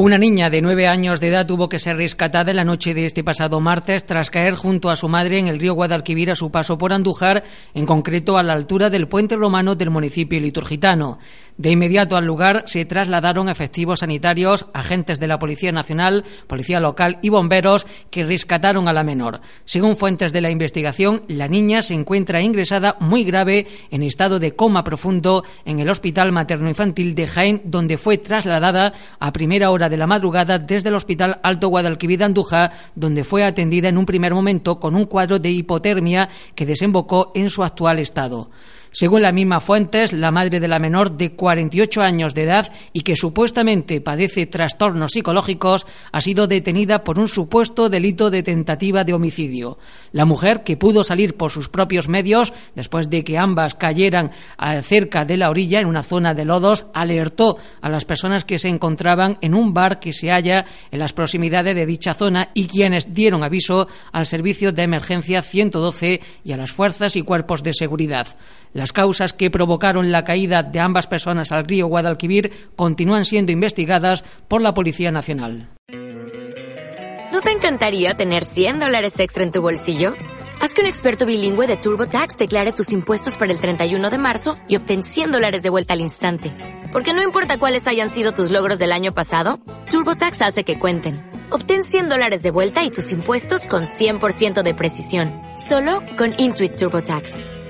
Una niña de nueve años de edad tuvo que ser rescatada la noche de este pasado martes tras caer junto a su madre en el río Guadalquivir a su paso por Andújar, en concreto a la altura del puente romano del municipio liturgitano. De inmediato al lugar se trasladaron efectivos sanitarios, agentes de la Policía Nacional, Policía Local y bomberos que rescataron a la menor. Según fuentes de la investigación, la niña se encuentra ingresada muy grave en estado de coma profundo en el Hospital Materno-Infantil de Jaén, donde fue trasladada a primera hora de la madrugada desde el Hospital Alto Guadalquivir de Andújar, donde fue atendida en un primer momento con un cuadro de hipotermia que desembocó en su actual estado. Según la misma fuentes, la madre de la menor de 48 años de edad y que supuestamente padece trastornos psicológicos ha sido detenida por un supuesto delito de tentativa de homicidio. La mujer, que pudo salir por sus propios medios después de que ambas cayeran cerca de la orilla en una zona de lodos, alertó a las personas que se encontraban en un bar que se halla en las proximidades de dicha zona y quienes dieron aviso al servicio de emergencia 112 y a las fuerzas y cuerpos de seguridad. Las causas que provocaron la caída de ambas personas al río Guadalquivir continúan siendo investigadas por la Policía Nacional. ¿No te encantaría tener 100 dólares extra en tu bolsillo? Haz que un experto bilingüe de TurboTax declare tus impuestos para el 31 de marzo y obtén 100 dólares de vuelta al instante. Porque no importa cuáles hayan sido tus logros del año pasado, TurboTax hace que cuenten. Obtén 100 dólares de vuelta y tus impuestos con 100% de precisión. Solo con Intuit TurboTax.